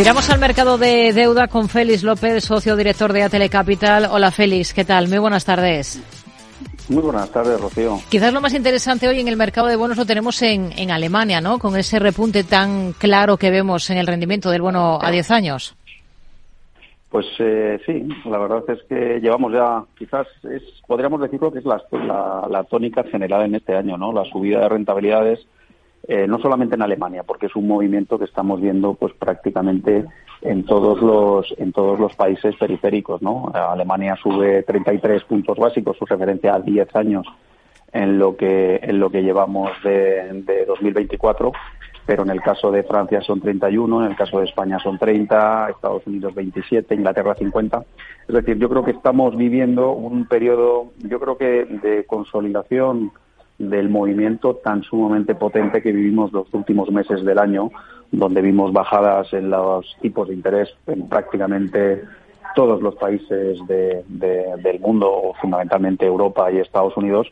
Miramos al mercado de deuda con Félix López, socio director de Atele Capital. Hola Félix, ¿qué tal? Muy buenas tardes. Muy buenas tardes, Rocío. Quizás lo más interesante hoy en el mercado de bonos lo tenemos en, en Alemania, ¿no? Con ese repunte tan claro que vemos en el rendimiento del bono a 10 años. Pues eh, sí, la verdad es que llevamos ya, quizás es, podríamos decirlo que es la, la, tónica general en este año, ¿no? La subida de rentabilidades, eh, no solamente en Alemania, porque es un movimiento que estamos viendo, pues prácticamente en todos los en todos los países periféricos, ¿no? Alemania sube 33 puntos básicos, su referencia a 10 años en lo que en lo que llevamos de, de 2024 pero en el caso de Francia son 31, en el caso de España son 30, Estados Unidos 27, Inglaterra 50. Es decir, yo creo que estamos viviendo un periodo, yo creo que de consolidación del movimiento tan sumamente potente que vivimos los últimos meses del año, donde vimos bajadas en los tipos de interés en prácticamente todos los países del mundo, fundamentalmente Europa y Estados Unidos,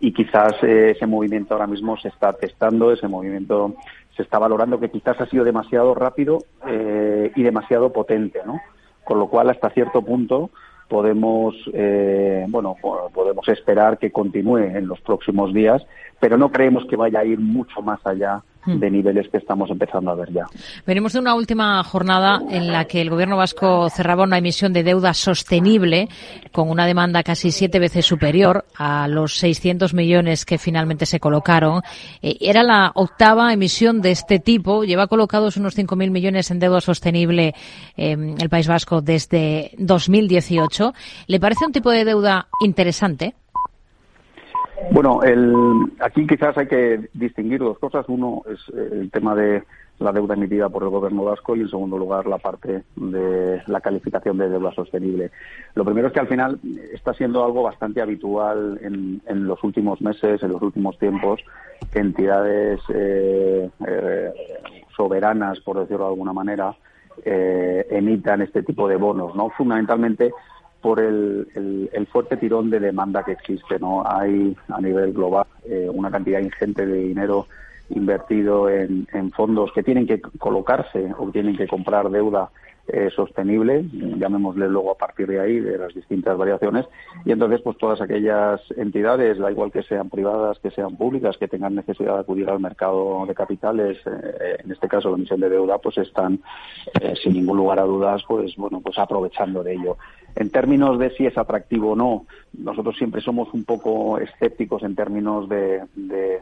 y quizás eh, ese movimiento ahora mismo se está testando, ese movimiento se está valorando que quizás ha sido demasiado rápido eh, y demasiado potente, ¿no? Con lo cual, hasta cierto punto, podemos, eh, bueno, podemos esperar que continúe en los próximos días, pero no creemos que vaya a ir mucho más allá. De niveles que estamos empezando a ver ya. Venimos de una última jornada en la que el gobierno vasco cerraba una emisión de deuda sostenible con una demanda casi siete veces superior a los 600 millones que finalmente se colocaron. Eh, era la octava emisión de este tipo. Lleva colocados unos 5.000 millones en deuda sostenible en el País Vasco desde 2018. ¿Le parece un tipo de deuda interesante? Bueno, el, aquí quizás hay que distinguir dos cosas. Uno es el tema de la deuda emitida por el gobierno vasco y, en segundo lugar, la parte de la calificación de deuda sostenible. Lo primero es que al final está siendo algo bastante habitual en, en los últimos meses, en los últimos tiempos, que entidades eh, eh, soberanas, por decirlo de alguna manera, eh, emitan este tipo de bonos, ¿no? Fundamentalmente por el, el, fuerte tirón de demanda que existe. ¿no? Hay a nivel global eh, una cantidad ingente de dinero invertido en, en, fondos que tienen que colocarse o tienen que comprar deuda eh, sostenible, llamémosle luego a partir de ahí, de las distintas variaciones, y entonces pues todas aquellas entidades, da igual que sean privadas, que sean públicas, que tengan necesidad de acudir al mercado de capitales, eh, en este caso la emisión de deuda, pues están eh, sin ningún lugar a dudas, pues bueno, pues aprovechando de ello. En términos de si es atractivo o no, nosotros siempre somos un poco escépticos en términos de, de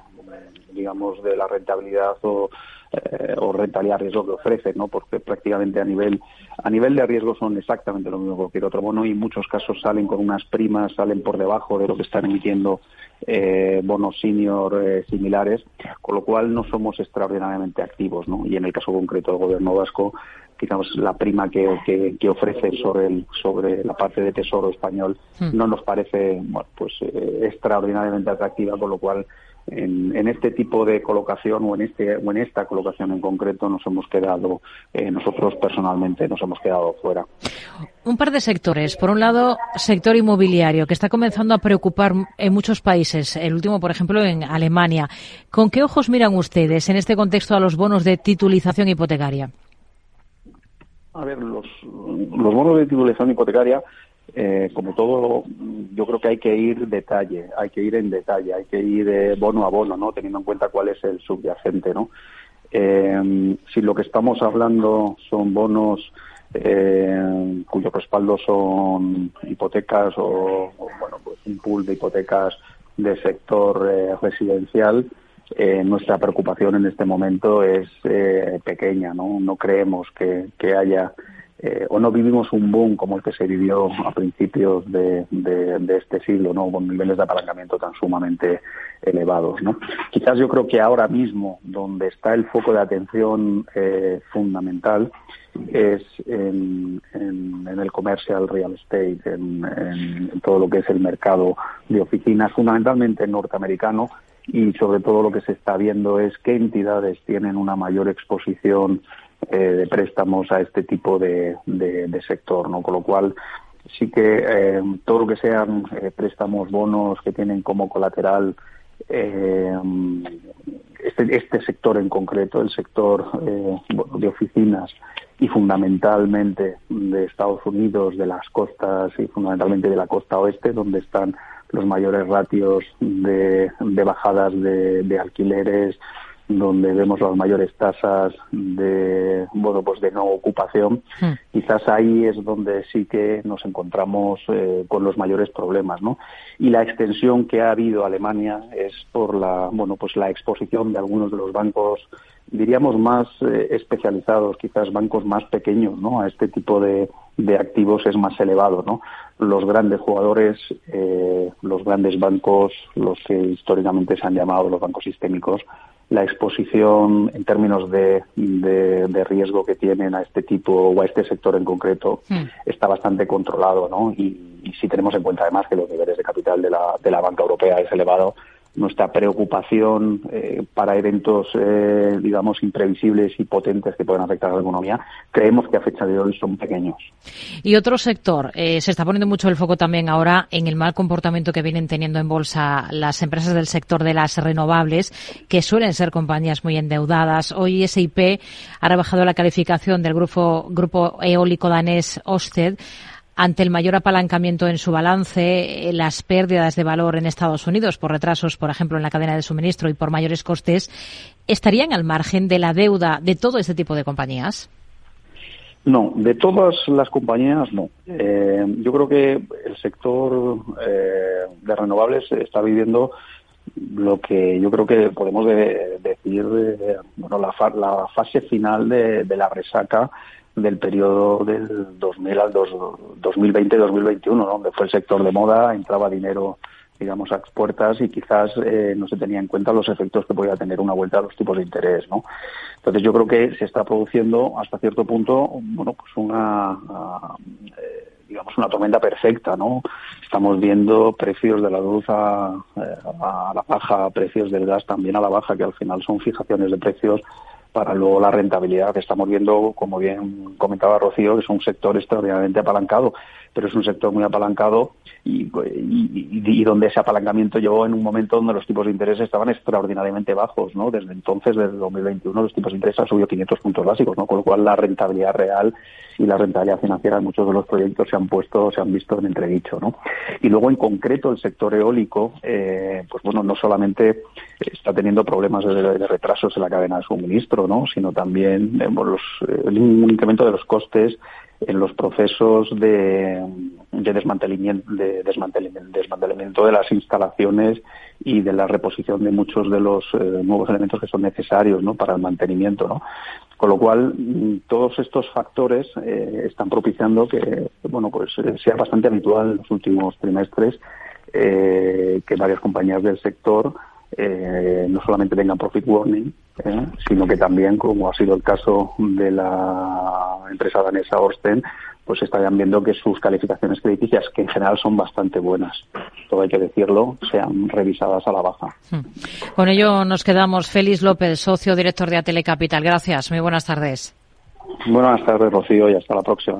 digamos, de la rentabilidad o eh, o rentabilidad riesgo que ofrece, ¿no? Porque prácticamente a nivel a nivel de riesgo son exactamente lo mismo que cualquier otro bono y en muchos casos salen con unas primas, salen por debajo de lo que están emitiendo eh, bonos senior eh, similares, con lo cual no somos extraordinariamente activos, ¿no? Y en el caso concreto del gobierno vasco, digamos, la prima que, que, ofrece sobre el, sobre la parte de tesoro español hmm. no nos parece, bueno, pues eh, extraordinariamente atractiva, con lo cual en, este tipo de colocación o en este o en esta colocación en concreto nos hemos quedado eh, nosotros personalmente nos hemos quedado fuera. Un par de sectores. Por un lado, sector inmobiliario que está comenzando a preocupar en muchos países. El último, por ejemplo, en Alemania. ¿Con qué ojos miran ustedes en este contexto a los bonos de titulización hipotecaria? A ver, los, los bonos de titulización hipotecaria eh, como todo, yo creo que hay que ir detalle, hay que ir en detalle, hay que ir de bono a bono, ¿no? Teniendo en cuenta cuál es el subyacente, ¿no? Eh, si lo que estamos hablando son bonos eh, cuyo respaldo son hipotecas o, bueno, pues un pool de hipotecas de sector eh, residencial, nuestra preocupación en este momento es pequeña, ¿no? No creemos que, que haya eh, o no vivimos un boom como el que se vivió a principios de, este siglo, ¿no? con niveles de apalancamiento tan sumamente elevados. ¿no? Quizás yo creo que ahora mismo, donde está el foco de atención eh, fundamental, es en, el commercial real estate, en, en todo lo que es el mercado de oficinas, fundamentalmente norteamericano, y sobre todo lo que se está viendo es qué entidades tienen una mayor exposición eh, de préstamos a este tipo de, sector, ¿no? Con lo cual sí que eh, todo lo que sean eh, préstamos, bonos que tienen como colateral este, este sector en concreto, el sector de oficinas y fundamentalmente de Estados Unidos, de las costas y fundamentalmente de la costa oeste, donde están los mayores ratios de, bajadas de, alquileres, donde vemos las mayores tasas de bueno pues de no ocupación. Hmm. quizás ahí es donde sí que nos encontramos eh, con los mayores problemas no y la extensión que ha habido a Alemania es por la bueno pues la exposición de algunos de los bancos diríamos más eh, especializados quizás bancos más pequeños no a este tipo de, de activos es más elevado no los grandes jugadores eh, los grandes bancos los que históricamente se han llamado los bancos sistémicos la exposición en términos de, de, riesgo que tienen a este tipo o a este sector en concreto hmm. está bastante controlado, ¿no? Y, y, si tenemos en cuenta además que los niveles de capital de la, de la banca europea es elevado, nuestra preocupación eh, para eventos, eh, digamos, imprevisibles y potentes que pueden afectar a la economía, creemos que a fecha de hoy son pequeños. Y otro sector, eh, se está poniendo mucho el foco también ahora en el mal comportamiento que vienen teniendo en bolsa las empresas del sector de las renovables, que suelen ser compañías muy endeudadas. Hoy SIP ha rebajado la calificación del grupo, grupo eólico danés Osted ante el mayor apalancamiento en su balance, eh, las pérdidas de valor en Estados Unidos por retrasos, por ejemplo, en la cadena de suministro y por mayores costes, ¿estarían al margen de la deuda de todo este tipo de compañías? No, de todas las compañías no. Eh, yo creo que el sector eh, de renovables está viviendo lo que yo creo que podemos decir, bueno, la, fase final de, de la resaca del periodo del 2000 al 2020-2021, donde fue el sector de moda, entraba dinero digamos, a puertas y quizás eh, no se tenía en cuenta los efectos que podía tener una vuelta a los tipos de interés, ¿no? Entonces yo creo que se está produciendo hasta cierto punto, bueno, pues una, eh, digamos, una tormenta perfecta, ¿no? Estamos viendo precios de la luz a, eh, a la baja, precios del gas también a la baja, que al final son fijaciones de precios para luego la rentabilidad que estamos viendo, como bien comentaba Rocío, que es un sector extraordinariamente apalancado, pero es un sector muy apalancado y, donde ese apalancamiento llegó en un momento donde los tipos de interés estaban extraordinariamente bajos, ¿no? Desde entonces, desde 2021, los tipos de interés han subido 500 puntos básicos, ¿no? Con lo cual la rentabilidad real y la rentabilidad financiera en muchos de los proyectos se han puesto, se han visto en entredicho, ¿no? Y luego, en concreto, el sector eólico, eh, pues bueno, no solamente está teniendo problemas de, retrasos en la cadena de suministro, ¿no? Sino también eh, los, eh, un incremento de los costes en los procesos de, de, desmantelamiento, de desmantelamiento, de las instalaciones y de la reposición de muchos de los eh, nuevos elementos que son necesarios ¿no? para el mantenimiento. ¿no? Con lo cual, mm, todos estos factores eh, están propiciando que bueno, pues, eh, sea bastante habitual en los últimos trimestres que varias compañías del sector no solamente tengan profit warning, sino que también, como ha sido el caso de la empresa danesa Orsten, pues estarían viendo que sus calificaciones crediticias, que en general son bastante buenas, todo hay que decirlo, sean revisadas a la baja. Hmm. Con ello nos quedamos. Félix López, socio director de Atele Capital. Gracias. Muy buenas tardes. Buenas tardes, Rocío, y hasta la próxima.